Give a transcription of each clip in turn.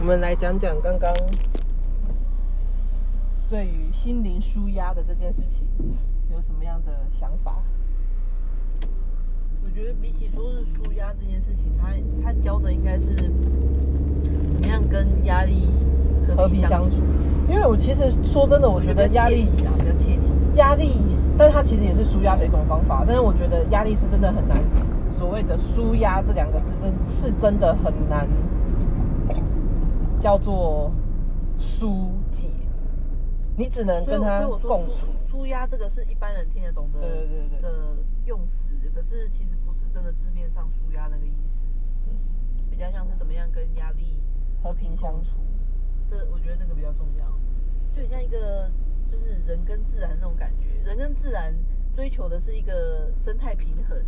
我们来讲讲刚刚对于心灵舒压的这件事情有什么样的想法？我觉得比起说是舒压这件事情，他他教的应该是怎么样跟压力和和平平相处。。因为我其实说真的，我觉得压力比较切题。压力，但它其实也是舒压的一种方法。但是我觉得压力是真的很难，所谓的舒压这两个字，真是真的很难，叫做疏解。你只能跟他共处。舒压这个是一般人听得懂的对对对对的用词，可是其实不是真的字面上舒压那个意思，比较像是怎么样跟压力和平相处。这我觉得这个比较重要，就很像一个就是人跟自然那种感觉，人跟自然追求的是一个生态平衡，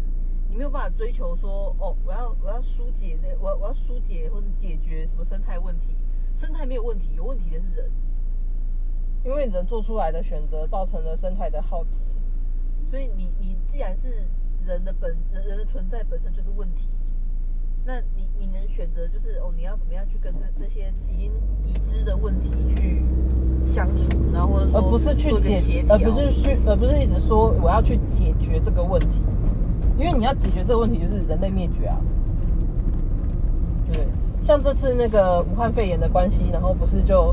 你没有办法追求说哦，我要我要疏解那我我要疏解或是解决什么生态问题，生态没有问题，有问题的是人，因为人做出来的选择造成了生态的浩劫。所以你你既然是人的本人人的存在本身就是问题，那你你能选择就是哦，你要怎么样去跟这这些已经已知的问题去相处，然后或者说而不是去解而不是去，而不是一直说我要去解决这个问题，因为你要解决这个问题，就是人类灭绝啊？像这次那个武汉肺炎的关系，然后不是就，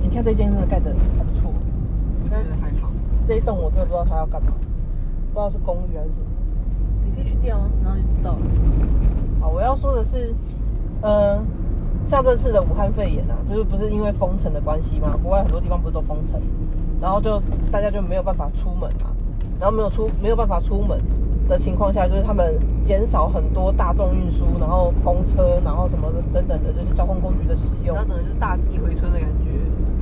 你看这间真的盖的还不错，我觉得还好，这一栋我真的不知道它要干嘛，不知道是公寓还是什么。你可以去调啊，然后就知道了。好，我要说的是，呃，像这次的武汉肺炎啊，就是不是因为封城的关系嘛，国外很多地方不是都封城，然后就大家就没有办法出门嘛，然后没有出没有办法出门的情况下，就是他们减少很多大众运输，然后公车，然后什么的等等的，就是交通工具的使用那可能就是大地回春的感觉，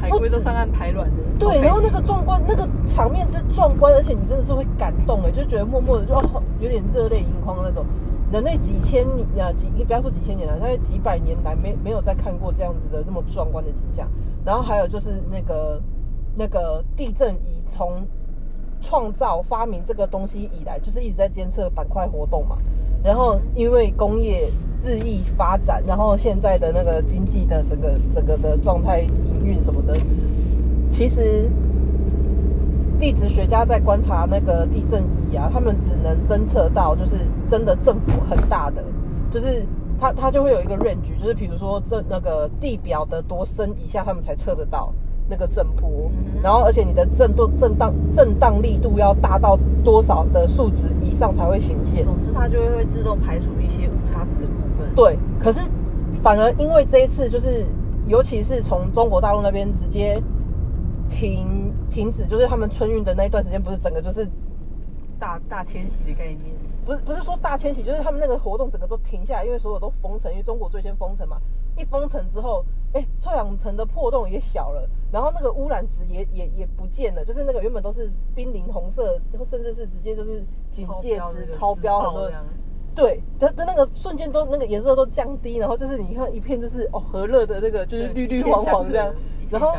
海龟都上岸排卵的。对，然后那个壮观，那个场面之壮观，而且你真的是会感动哎，就觉得默默的就哦有点热泪盈眶那种。人类几千年啊几，你不要说几千年了，大概几百年来没没有再看过这样子的那么壮观的景象。然后还有就是那个那个地震仪从创造发明这个东西以来，就是一直在监测板块活动嘛。然后因为工业日益发展，然后现在的那个经济的整个整个的状态营运什么的，其实地质学家在观察那个地震仪啊，他们只能侦测到就是真的振幅很大的，就是它它就会有一个 range，就是比如说这那个地表的多深以下，他们才测得到那个震波，然后而且你的震动震荡震荡力度要大到多少的数值以上才会显现。总之它就会自动排除一些误差值的部分。对，可是反而因为这一次就是，尤其是从中国大陆那边直接停停止，就是他们春运的那一段时间，不是整个就是大大迁徙的概念。不是不是说大迁徙，就是他们那个活动整个都停下来，因为所有都封城，因为中国最先封城嘛。一封城之后，哎、臭氧层的破洞也小了，然后那个污染值也也也不见了，就是那个原本都是濒临红色，甚至是直接就是警戒值超标很多。对它的那个瞬间都那个颜色都降低，然后就是你看一片就是哦和乐的那个就是绿绿黄黄这样，然后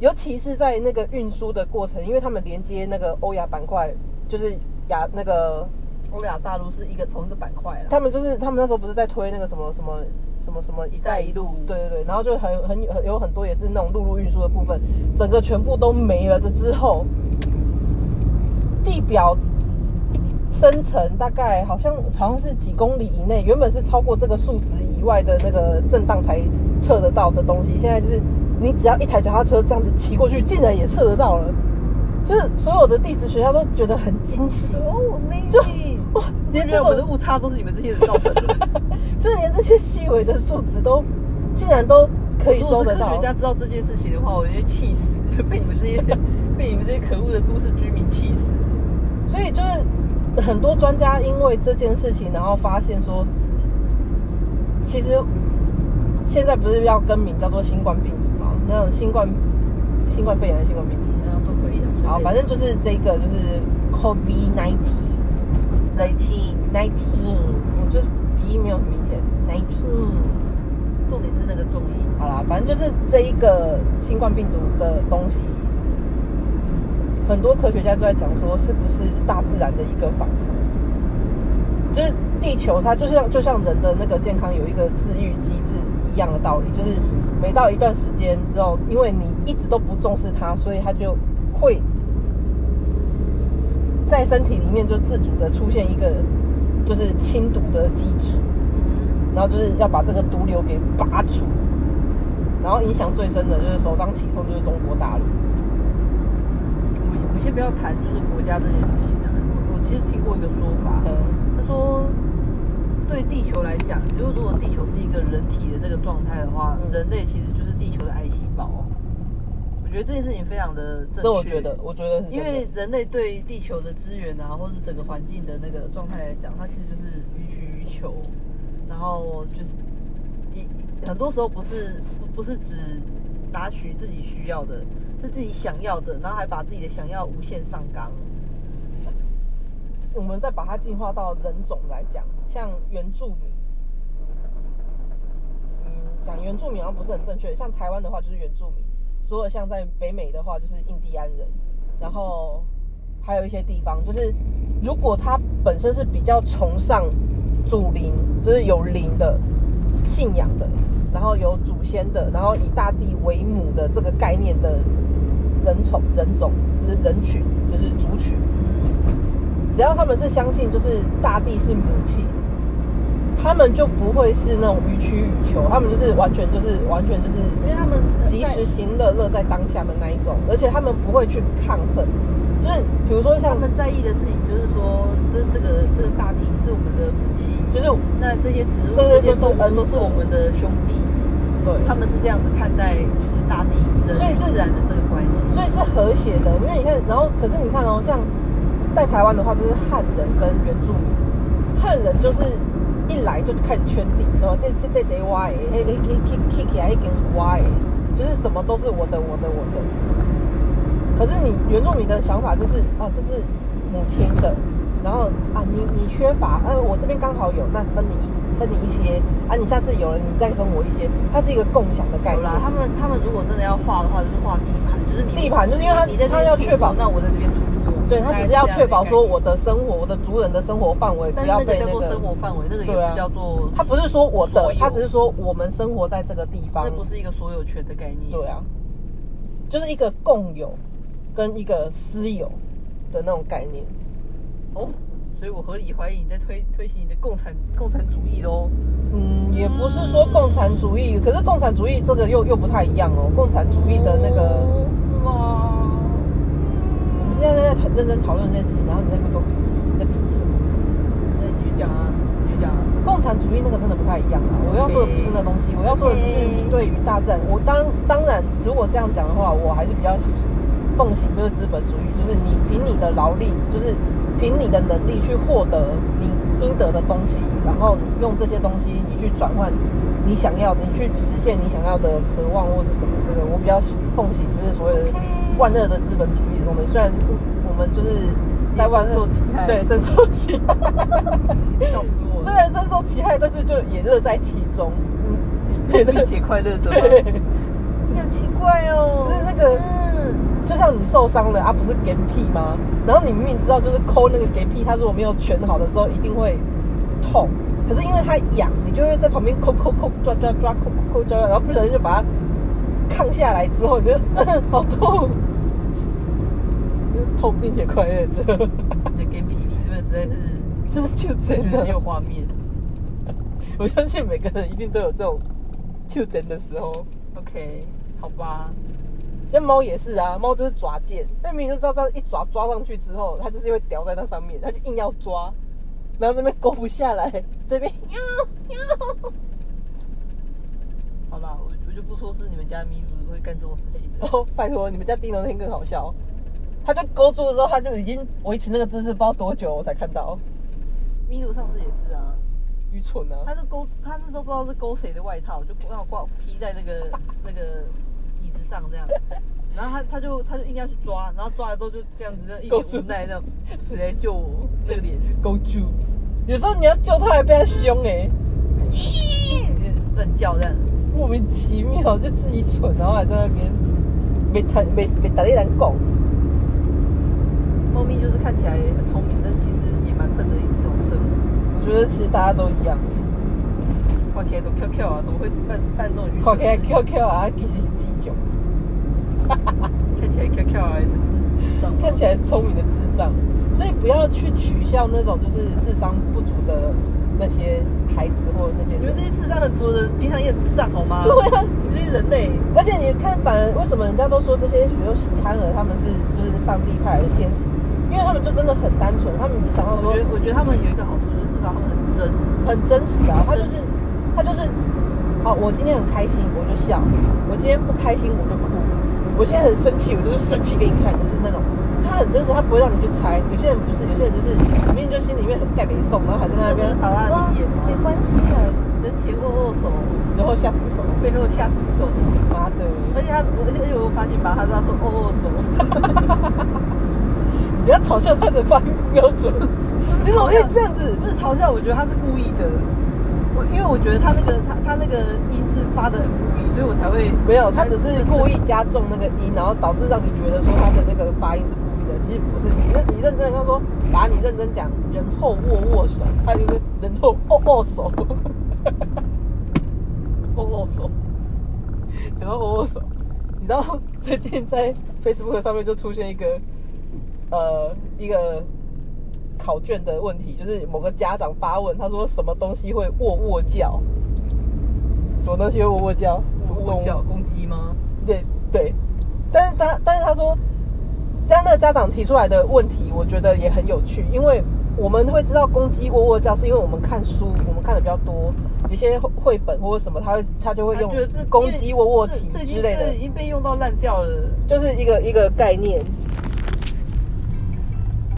尤其是在那个运输的过程，因为他们连接那个欧亚板块，就是亚那个欧亚大陆是一个同一个板块了。他们就是他们那时候不是在推那个什么什么什么什么“一带一路”，对对对，然后就很很很有很多也是那种陆路运输的部分，整个全部都没了的之后，地表深层大概好像好像是几公里以内，原本是超过这个数值以外的那个震荡才测得到的东西，现在就是你只要一台脚踏车这样子骑过去，竟然也测得到了。就是所有的地质学家都觉得很惊喜，哦就，amazing！哇，今连这种天我们的误差都是你们这些人造成的。就是连这些细微的数值都竟然都可以如果是收得到科学。家知道这件事情的话，我就气死，被你们这些 被你们这些可恶的都市居民气死。所以就是很多专家因为这件事情，然后发现说，其实现在不是要更名叫做新冠病毒吗？那种新冠新冠肺炎的新冠病毒？啊，都可以的。好，反正就是这个就是 COVID nineteen nineteen nineteen，我就是鼻音没有很明显，nineteen。重点是那个重音。好啦，反正就是这一个新冠病毒的东西，很多科学家都在讲说，是不是大自然的一个反扑？就是地球它就像就像人的那个健康有一个治愈机制一样的道理，就是每到一段时间之后，因为你一直都不重视它，所以它就会在身体里面就自主的出现一个就是清毒的机制，然后就是要把这个毒瘤给拔除。然后影响最深的就是首当其冲就是中国大陆。我们我们先不要谈就是国家这件事情啊，我我其实听过一个说法，嗯他说对地球来讲，如果如果地球是一个人体的这个状态的话，嗯人类其实就是地球的癌细胞。我觉得这件事情非常的正确。这我觉得，我觉得是因为人类对地球的资源啊，或者整个环境的那个状态来讲，它其实就是予取予求，然后就是一很多时候不是不不是只拿取自己需要的，是自己想要的，然后还把自己的想要无限上纲。我们再把它进化到人种来讲，像原住民，嗯，讲原住民好像不是很正确。像台湾的话就是原住民，所有像在北美的话就是印第安人，然后还有一些地方就是，如果他本身是比较崇尚祖灵，就是有灵的信仰的，然后有祖先的，然后以大地为母的这个概念的人种人种，就是人群，就是族群。只要他们是相信，就是大地是母亲，他们就不会是那种予取予求，他们就是完全就是完全就是因为他们及时行乐，乐在当下的那一种，而且他们不会去抗衡，就是比如说像他像们在意的事情就是说，就是这个这个大地是我们的母亲，就是那这些植物、这些都是恩都是我们的兄弟，对，他们是这样子看待就是大地人与所以是自然的这个关系。所以是和谐的，因为你看，然后可是你看哦，像在台湾的话，就是汉人跟原住民，汉人就是一来就开始圈地，哦，这这这得挖诶，嘿嘿嘿嘿嘿起来一根挖诶，就是什么都是我的我的我的。可是你原住民的想法就是啊，这是母亲的，然后啊，你你缺乏，啊，我这边刚好有，那分你一分你一些，啊，你下次有了你再分我一些，它是一个共享的概念。他们他们如果真的要画的话，就是画地盘，就是你地盘就是因为他你在他要确保那我在这边出没，对他只是要确保说我的生活，我的族人的生活范围不但是那个叫做要被那个。生活范围，那个也对啊不叫做，他不是说我的他只是说我们生活在这个地方那。不是一个所有权的概念。对啊，就是一个共有跟一个私有的那种概念。哦，所以我合理怀疑你在推推行你的共产共产主义喽。嗯，也不是说共产主义，可是共产主义这个又又不太一样哦。共产主义的认真讨论这件事情，然后你在那边给我比记，你在比记什么？那你继续讲啊，你继续讲啊。共产主义那个真的不太一样啊！我要说的不是那东西，我要说的只是你对于大自然。我当当然，如果这样讲的话，我还是比较奉行就是资本主义，就是你凭你的劳力，就是凭你的能力去获得你应得的东西，然后你用这些东西你去转换你想要的，你去实现你想要的渴望或是什么。这个我比较奉行就是所谓的万恶的资本主义的东西。虽然我们就是在万受其害对深受其害。笑死我了！虽然深受其害，但是就也乐在其中。嗯，并且快乐着好奇怪哦。就是那个嗯，就像你受伤了啊，不是给屁吗？然后你明明知道就是抠那个给屁，它如果没有全好的时候一定会痛，可是因为它痒，你就会在旁边抠抠抠抓抓抓抠抠抠抓，然后不小心就把它抗下来之后，你就好痛，就痛并且快乐着，你的 game 皮理论实在是就是就真的觉得很有画面。我相信每个人一定都有这种就真的时候。OK，好吧。那猫也是啊，猫就是抓剑，但明明就知道这样一抓抓上去之后，它就是会叼在那上面，它就硬要抓，然后这边勾不下来，这边哟哟，好吧，我我就不说是你们家咪鲁会干这种事情的。哦，拜托，你们家丁那天更好笑，它就勾住的时候，他就已经维持那个姿势不知道多久，我才看到，咪鲁上次也是啊，愚蠢啊！他是勾，他是都不知道是勾谁的外套，就让我挂披在那个 那个椅子上这样，然后他他就他就硬要去抓，然后抓了之后就这样子，一勾住脸无奈这样，谁来救我？那个脸勾住，有时候你要救他还被他凶哎、乱叫这样。莫名其妙就自己蠢，然后还在那边没他没没打一人讲。猫咪就是看起来很聪明，但其实也蛮笨的一种生物。我觉得其实大家都一样。看起来都 Q Q 啊，怎么会办办这种愚看起来蠢的事 QQ 啊，其实 是智障，看起来 Q Q 啊的智障，看起来聪明的智障，所以不要去取笑那种就是智商不足的那些孩子或者那些人你们这。些智商很足的人，平常也很智障好吗？对啊你们这些人类，而且你看，反而为什么人家都说这些，比如喜憨儿他们是就是上帝派来的天使，因为他们就真的很单纯，他们只想到说我觉得我觉得他们有一个好处，就是至少他们很真。很真实啊，他就是他就是，哦，我今天很开心我就笑，我今天不开心我就哭，我现在很生气我就是生气给你看，就是那种他很真实，他不会让你去猜。有些人不是，有些人就是明明就心里面很盖没送，然后还在那边那不是把他啊理解吗？没关系啊，人前握握手，然后下毒手，背后下毒手，妈的，而且他，我而且而且我发现吧，他知道说握握手，你 不要嘲笑他的发音标准，你怎么可以这样子？不是嘲笑，我觉得他是故意的。我因为我觉得他那个他他那个音是发的很故意，所以我才会没有，他只是故意加重那个音，然后导致让你觉得说他的那个发音是故意的。其实不是，你认你认真的跟他说，把你认真讲，人后握握手，他就是人后握握手，握握手。然后握握手。你知道最近在 Facebook 上面就出现一个呃一个考卷的问题，就是某个家长发问，他说什么东西会喔喔叫？什么东西会喔喔叫？什么动物握叫公鸡吗？对对，但是他但是他说，像那个家长提出来的问题，我觉得也很有趣，因为我们会知道公鸡喔喔叫，是因为我们看书，我们看的比较多，有些绘本或者什么，他会他就会用公鸡喔喔体这这已经之类的，已经被用到烂掉了。就是一个一个概念。